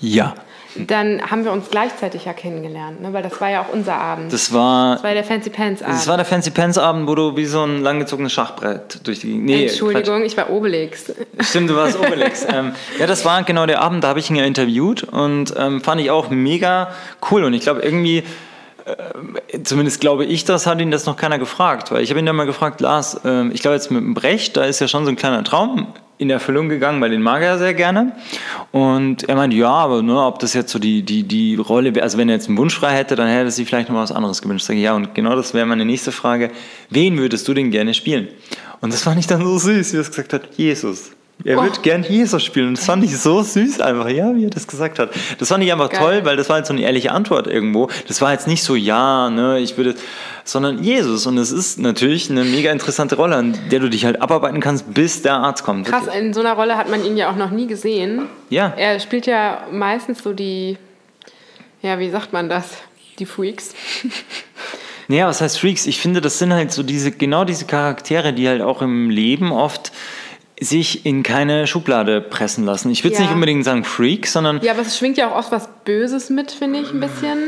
Ja. Dann haben wir uns gleichzeitig ja kennengelernt, ne? weil das war ja auch unser Abend. Das war, das war der Fancy Pants Abend. Das war der Fancy Pants Abend, wo du wie so ein langgezogenes Schachbrett durch die. Nee, Entschuldigung, Quatsch. ich war Obelix. Stimmt, du warst Obelix. ähm, ja, das war genau der Abend, da habe ich ihn ja interviewt und ähm, fand ich auch mega cool. Und ich glaube, irgendwie zumindest glaube ich das, hat ihn das noch keiner gefragt. Weil ich habe ihn dann mal gefragt, Lars, äh, ich glaube jetzt mit dem Brecht, da ist ja schon so ein kleiner Traum in Erfüllung gegangen, weil den mag er sehr gerne. Und er meinte, ja, aber ne, ob das jetzt so die, die, die Rolle wäre, also wenn er jetzt einen Wunsch frei hätte, dann hätte er sich vielleicht noch was anderes gewünscht. Ich, ja, und genau das wäre meine nächste Frage. Wen würdest du denn gerne spielen? Und das fand ich dann so süß, wie er es gesagt hat, Jesus. Er oh. wird gern Jesus spielen. Und das fand ich so süß einfach, ja, wie er das gesagt hat. Das fand ich einfach Geil. toll, weil das war halt so eine ehrliche Antwort irgendwo. Das war jetzt nicht so, ja, ne, ich würde, sondern Jesus. Und es ist natürlich eine mega interessante Rolle, an der du dich halt abarbeiten kannst, bis der Arzt kommt. Krass, in so einer Rolle hat man ihn ja auch noch nie gesehen. Ja. Er spielt ja meistens so die, ja, wie sagt man das? Die Freaks. Naja, was heißt Freaks? Ich finde, das sind halt so diese, genau diese Charaktere, die halt auch im Leben oft sich in keine Schublade pressen lassen. Ich würde es ja. nicht unbedingt sagen Freak, sondern. Ja, aber es schwingt ja auch oft was Böses mit, finde ich, ein bisschen.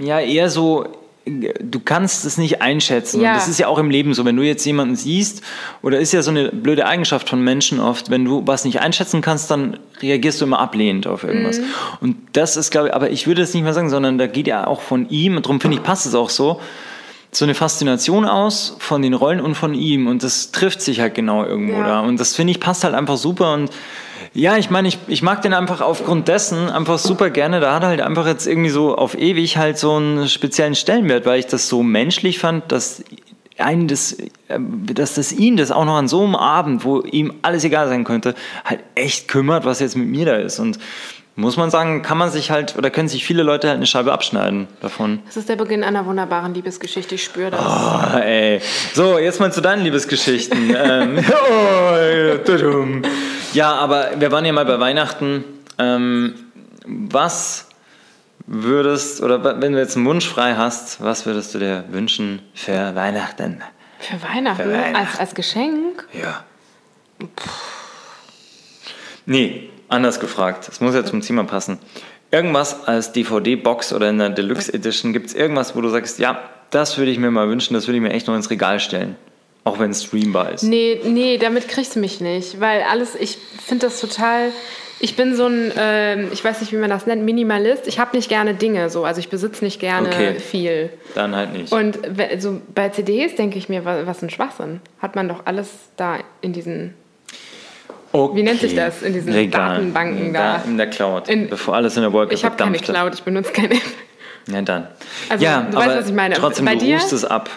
Ja, eher so, du kannst es nicht einschätzen. Ja. Und das ist ja auch im Leben so. Wenn du jetzt jemanden siehst, oder ist ja so eine blöde Eigenschaft von Menschen oft, wenn du was nicht einschätzen kannst, dann reagierst du immer ablehnend auf irgendwas. Mhm. Und das ist, glaube ich, aber ich würde es nicht mehr sagen, sondern da geht ja auch von ihm, und darum finde ich, passt es auch so so eine Faszination aus von den Rollen und von ihm und das trifft sich halt genau irgendwo ja. da und das finde ich passt halt einfach super und ja, ich meine, ich, ich mag den einfach aufgrund dessen einfach super gerne. Da hat er halt einfach jetzt irgendwie so auf ewig halt so einen speziellen Stellenwert, weil ich das so menschlich fand, dass einen das, äh, dass das ihn das auch noch an so einem Abend, wo ihm alles egal sein könnte, halt echt kümmert, was jetzt mit mir da ist. Und muss man sagen, kann man sich halt oder können sich viele Leute halt eine Scheibe abschneiden davon. Das ist der Beginn einer wunderbaren Liebesgeschichte, ich spüre das. Oh, ey. So, jetzt mal zu deinen Liebesgeschichten. ähm, oh, ja, aber wir waren ja mal bei Weihnachten. Ähm, was würdest, oder wenn du jetzt einen Wunsch frei hast, was würdest du dir wünschen für Weihnachten? Für Weihnachten? Für Weihnachten. Als, als Geschenk? Ja. Puh. Nee, Anders gefragt, es muss ja zum Thema passen. Irgendwas als DVD-Box oder in der Deluxe Edition, gibt es irgendwas, wo du sagst, ja, das würde ich mir mal wünschen, das würde ich mir echt noch ins Regal stellen. Auch wenn es streambar ist. Nee, nee, damit kriegst du mich nicht. Weil alles, ich finde das total. Ich bin so ein, äh, ich weiß nicht, wie man das nennt, Minimalist. Ich habe nicht gerne Dinge so. Also ich besitze nicht gerne okay. viel. Dann halt nicht. Und so bei CDs denke ich mir, was, was ein Schwachsinn. Hat man doch alles da in diesen Okay. Wie nennt sich das in diesen Regal. Datenbanken da? da? In der Cloud, in, bevor alles in der Wolke Ich habe keine Cloud, ich benutze keine App. Ja, dann. Also, ja, du aber weißt, was ich meine. trotzdem, Bei du dir? ruhst es ab.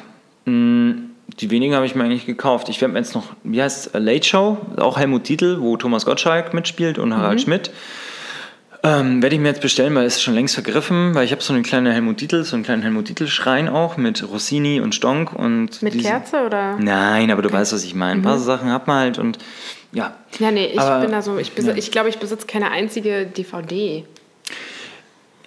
Hm, Die wenigen habe ich mir eigentlich gekauft. Ich werde mir jetzt noch, wie heißt Late Show, auch Helmut Titel, wo Thomas Gottschalk mitspielt und Mhm. Harald Schmidt. Ähm, werde ich mir jetzt bestellen, weil es ist schon längst vergriffen, weil ich habe so eine kleine Helmut Titel, so einen kleinen Helmut Titel Schrein auch mit Rossini und Stonk und Mit diesen- Kerze oder? Nein, aber du weißt, was ich meine. Ein Mhm. paar Sachen hat man halt und ja. Ja, nee, ich Aber- bin da so, ich, ja. ich glaube, ich besitze keine einzige DVD.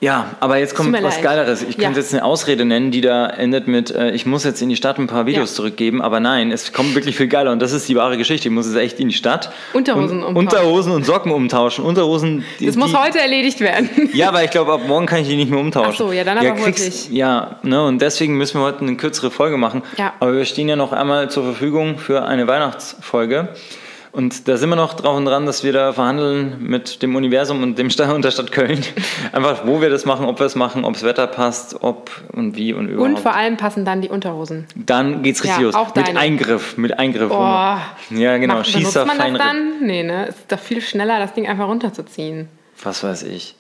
Ja, aber jetzt kommt was leid. Geileres. Ich Ja. könnte jetzt eine Ausrede nennen, die da endet mit, äh, ich muss jetzt in die Stadt ein paar Videos Ja. zurückgeben, aber nein, es kommt wirklich viel geiler und das ist die wahre Geschichte. Ich muss jetzt echt in die Stadt. Unterhosen und, umtauschen. Unterhosen und Socken umtauschen. Unterhosen. Die, Das muss die, heute erledigt werden. Ja, weil ich glaube, ab morgen kann ich die nicht mehr umtauschen. Ach so, ja, dann aber kriegst- wirklich. Ja, ne, und deswegen müssen wir heute eine kürzere Folge machen. Ja. Aber wir stehen ja noch einmal zur Verfügung für eine Weihnachtsfolge. Und da sind wir noch drauf und dran, dass wir da verhandeln mit dem Universum und dem Stadt und der Stadt Köln. Einfach, wo wir das machen, ob wir es machen, ob das Wetter passt, ob und wie und überhaupt. Und vor allem passen dann die Unterhosen. dann geht's richtig Ja, los. auch mit deine. Eingriff, mit Eingriff. Oh. Ja, genau. Macht, Schießer, man das dann? Nee, ne? Es ist doch viel schneller, das Ding einfach runterzuziehen. Was weiß ich.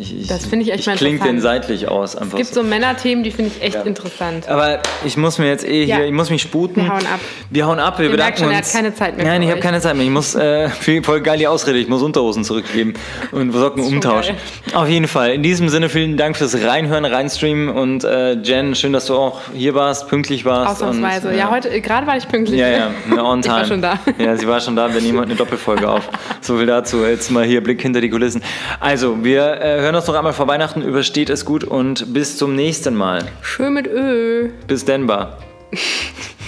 Ich, ich, Das finde ich echt mal klingt den seitlich aus. Einfach Es gibt so Männerthemen, die finde ich echt interessant. Aber ich muss mir jetzt eh hier, Ja. ich muss mich sputen. Wir hauen ab. Wir hauen ab, wir Ihr bedanken schon, er uns. hat keine Zeit mehr Nein, ich habe keine Zeit mehr. Ich muss, äh, voll geil die Ausrede, ich muss Unterhosen zurückgeben und Socken umtauschen. Auf jeden Fall. In diesem Sinne vielen Dank fürs Reinhören, Reinstreamen und äh, Jen, schön, dass du auch hier warst, pünktlich warst. Ausnahmsweise. Und, äh, ja, heute, äh, gerade war ich pünktlich. Ja, ja, on Ich time. war schon da. Ja, sie war schon da, wir nehmen heute eine Doppelfolge auf. So viel dazu. Jetzt mal hier Blick hinter die Kulissen. Also, wir äh, hören uns noch einmal vor Weihnachten, übersteht es gut und bis zum nächsten Mal. Schön mit Ö. Bis Denver.